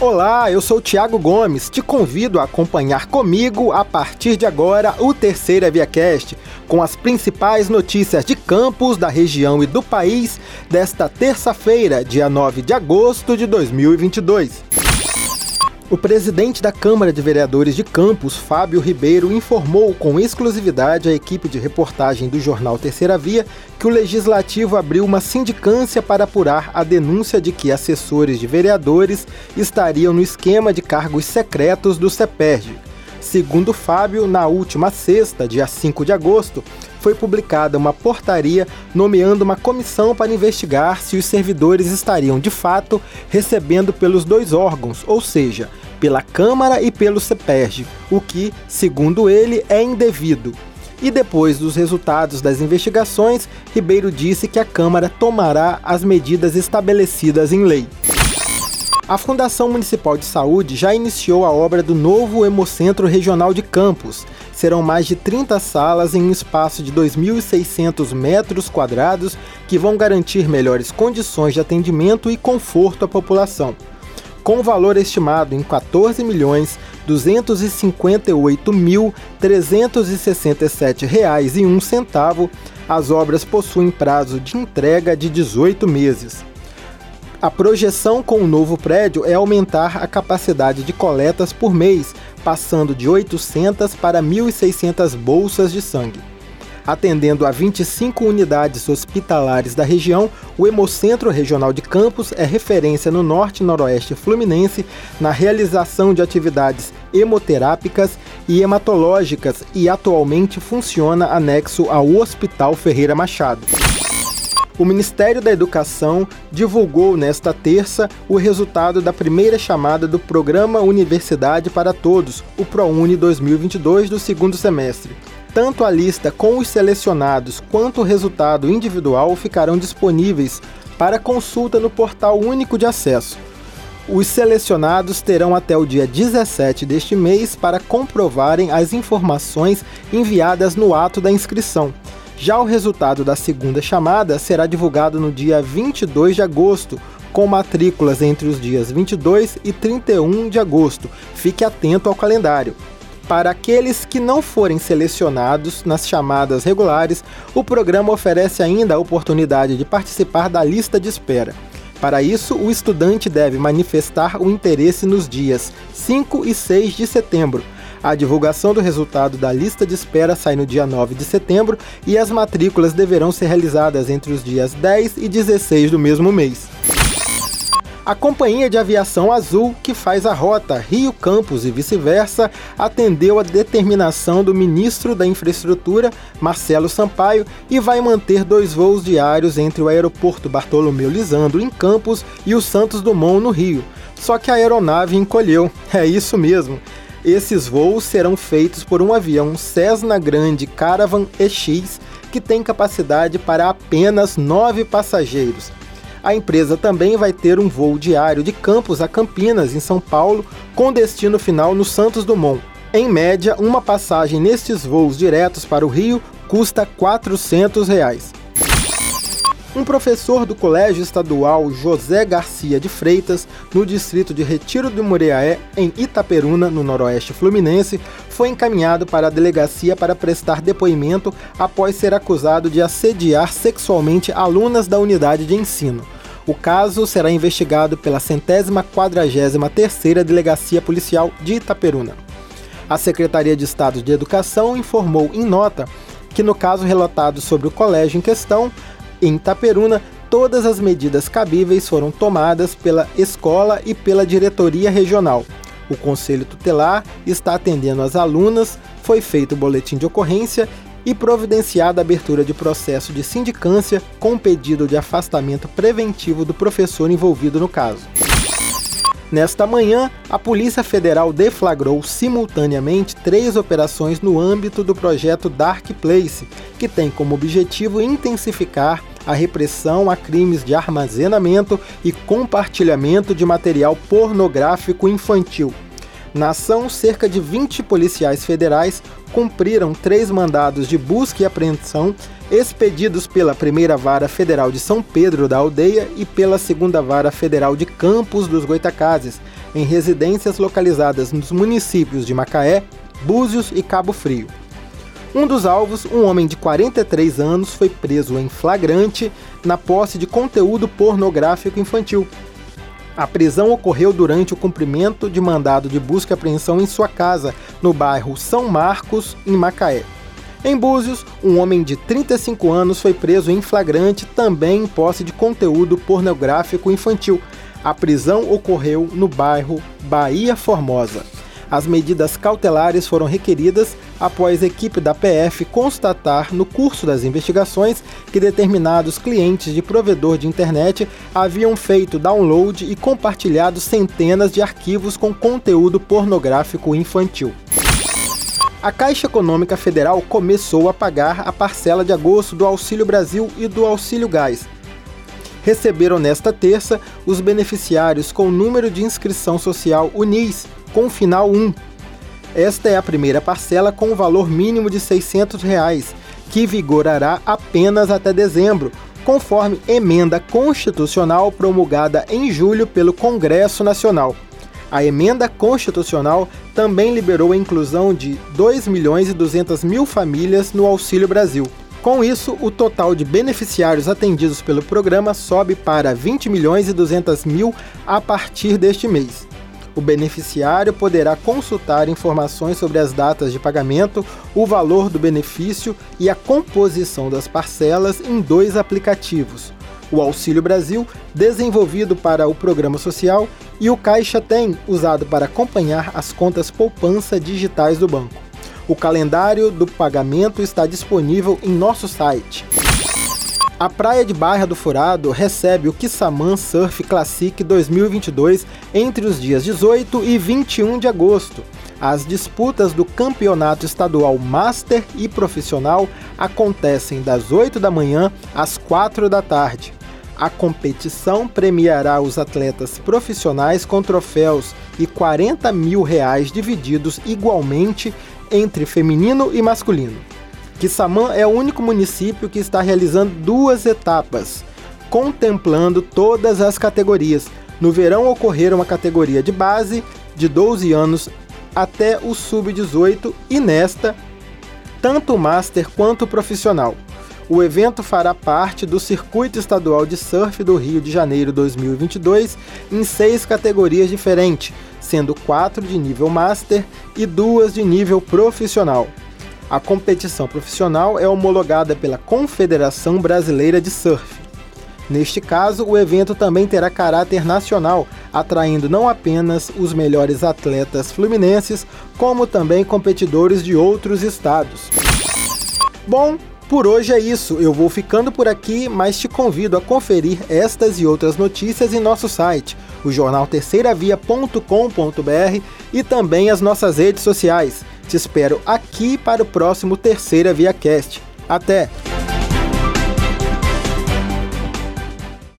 Olá, eu sou o Thiago Gomes. Te convido a acompanhar comigo a partir de agora o Terceira ViaCast, com as principais notícias de campus, da região e do país desta terça-feira, dia 9 de agosto de 2022. O presidente da Câmara de Vereadores de Campos, Fábio Ribeiro, informou com exclusividade à equipe de reportagem do jornal Terceira Via que o legislativo abriu uma sindicância para apurar a denúncia de que assessores de vereadores estariam no esquema de cargos secretos do CEPERG. Segundo Fábio, na última sexta, dia 5 de agosto, foi publicada uma portaria nomeando uma comissão para investigar se os servidores estariam de fato recebendo pelos dois órgãos, ou seja, pela Câmara e pelo CEPERG, o que, segundo ele, é indevido. E depois dos resultados das investigações, Ribeiro disse que a Câmara tomará as medidas estabelecidas em lei. A Fundação Municipal de Saúde já iniciou a obra do novo Hemocentro Regional de Campos. Serão mais de 30 salas em um espaço de 2.600 metros quadrados que vão garantir melhores condições de atendimento e conforto à população com valor estimado em 14 milhões 258 mil 367 reais e um centavo, as obras possuem prazo de entrega de 18 meses. A projeção com o novo prédio é aumentar a capacidade de coletas por mês, passando de 800 para 1.600 bolsas de sangue. Atendendo a 25 unidades hospitalares da região, o Hemocentro Regional de Campos é referência no norte e noroeste fluminense na realização de atividades hemoterápicas e hematológicas e atualmente funciona anexo ao Hospital Ferreira Machado. O Ministério da Educação divulgou nesta terça o resultado da primeira chamada do Programa Universidade para Todos, o ProUni 2022 do segundo semestre. Tanto a lista com os selecionados quanto o resultado individual ficarão disponíveis para consulta no portal único de acesso. Os selecionados terão até o dia 17 deste mês para comprovarem as informações enviadas no ato da inscrição. Já o resultado da segunda chamada será divulgado no dia 22 de agosto, com matrículas entre os dias 22 e 31 de agosto. Fique atento ao calendário. Para aqueles que não forem selecionados nas chamadas regulares, o programa oferece ainda a oportunidade de participar da lista de espera. Para isso, o estudante deve manifestar o interesse nos dias 5 e 6 de setembro. A divulgação do resultado da lista de espera sai no dia 9 de setembro e as matrículas deverão ser realizadas entre os dias 10 e 16 do mesmo mês. A companhia de aviação Azul, que faz a rota Rio Campos e vice-versa, atendeu a determinação do ministro da Infraestrutura, Marcelo Sampaio, e vai manter dois voos diários entre o aeroporto Bartolomeu Lisandro, em Campos, e o Santos Dumont, no Rio. Só que a aeronave encolheu. É isso mesmo. Esses voos serão feitos por um avião Cessna Grande Caravan EX que tem capacidade para apenas nove passageiros. A empresa também vai ter um voo diário de Campos a Campinas, em São Paulo, com destino final no Santos Dumont. Em média, uma passagem nestes voos diretos para o Rio custa 400 reais. Um professor do Colégio Estadual José Garcia de Freitas, no distrito de Retiro do Muriaé, em Itaperuna, no noroeste fluminense, foi encaminhado para a delegacia para prestar depoimento após ser acusado de assediar sexualmente alunas da unidade de ensino. O caso será investigado pela centésima quadragésima terceira Delegacia Policial de Itaperuna. A Secretaria de Estado de Educação informou em nota que no caso relatado sobre o colégio em questão, em Itaperuna, todas as medidas cabíveis foram tomadas pela escola e pela diretoria regional. O conselho tutelar está atendendo as alunas, foi feito o boletim de ocorrência e providenciada a abertura de processo de sindicância com pedido de afastamento preventivo do professor envolvido no caso. Nesta manhã, a Polícia Federal deflagrou simultaneamente três operações no âmbito do projeto Dark Place, que tem como objetivo intensificar a repressão a crimes de armazenamento e compartilhamento de material pornográfico infantil. Na ação, cerca de 20 policiais federais cumpriram três mandados de busca e apreensão expedidos pela Primeira Vara Federal de São Pedro da Aldeia e pela Segunda Vara Federal de Campos dos Goitacazes, em residências localizadas nos municípios de Macaé, Búzios e Cabo Frio. Um dos alvos, um homem de 43 anos, foi preso em flagrante na posse de conteúdo pornográfico infantil. A prisão ocorreu durante o cumprimento de mandado de busca e apreensão em sua casa, no bairro São Marcos, em Macaé. Em Búzios, um homem de 35 anos foi preso em flagrante também em posse de conteúdo pornográfico infantil. A prisão ocorreu no bairro Bahia Formosa. As medidas cautelares foram requeridas após a equipe da PF constatar no curso das investigações que determinados clientes de provedor de internet haviam feito download e compartilhado centenas de arquivos com conteúdo pornográfico infantil. A Caixa Econômica Federal começou a pagar a parcela de agosto do Auxílio Brasil e do Auxílio Gás. Receberam nesta terça os beneficiários com número de inscrição social UNIS, com final 1. Esta é a primeira parcela com o valor mínimo de 600 reais, que vigorará apenas até dezembro, conforme emenda constitucional promulgada em julho pelo Congresso Nacional. A emenda constitucional também liberou a inclusão de 2 milhões e 200 mil famílias no Auxílio Brasil. Com isso, o total de beneficiários atendidos pelo programa sobe para 20 milhões e 200 mil a partir deste mês. O beneficiário poderá consultar informações sobre as datas de pagamento, o valor do benefício e a composição das parcelas em dois aplicativos: o Auxílio Brasil, desenvolvido para o programa social, e o Caixa Tem, usado para acompanhar as contas poupança digitais do banco. O calendário do pagamento está disponível em nosso site. A praia de Barra do Furado recebe o Kissamã Surf Classic 2022 entre os dias 18 e 21 de agosto. As disputas do campeonato estadual Master e Profissional acontecem das 8 da manhã às 4 da tarde. A competição premiará os atletas profissionais com troféus e 40 mil reais divididos igualmente entre feminino e masculino. Quissamã é o único município que está realizando duas etapas, contemplando todas as categorias. No verão ocorreram a categoria de base, de 12 anos até o sub-18 e nesta, tanto o Master quanto o profissional. O evento fará parte do Circuito Estadual de Surf do Rio de Janeiro 2022 em seis categorias diferentes, sendo quatro de nível Master e duas de nível profissional. A competição profissional é homologada pela Confederação Brasileira de Surf. Neste caso, o evento também terá caráter nacional, atraindo não apenas os melhores atletas fluminenses, como também competidores de outros estados. Bom, por hoje é isso. Eu vou ficando por aqui, mas te convido a conferir estas e outras notícias em nosso site, o jornal terceiravia.com.br e também as nossas redes sociais. Te espero aqui para o próximo Terceira Via Cast. Até!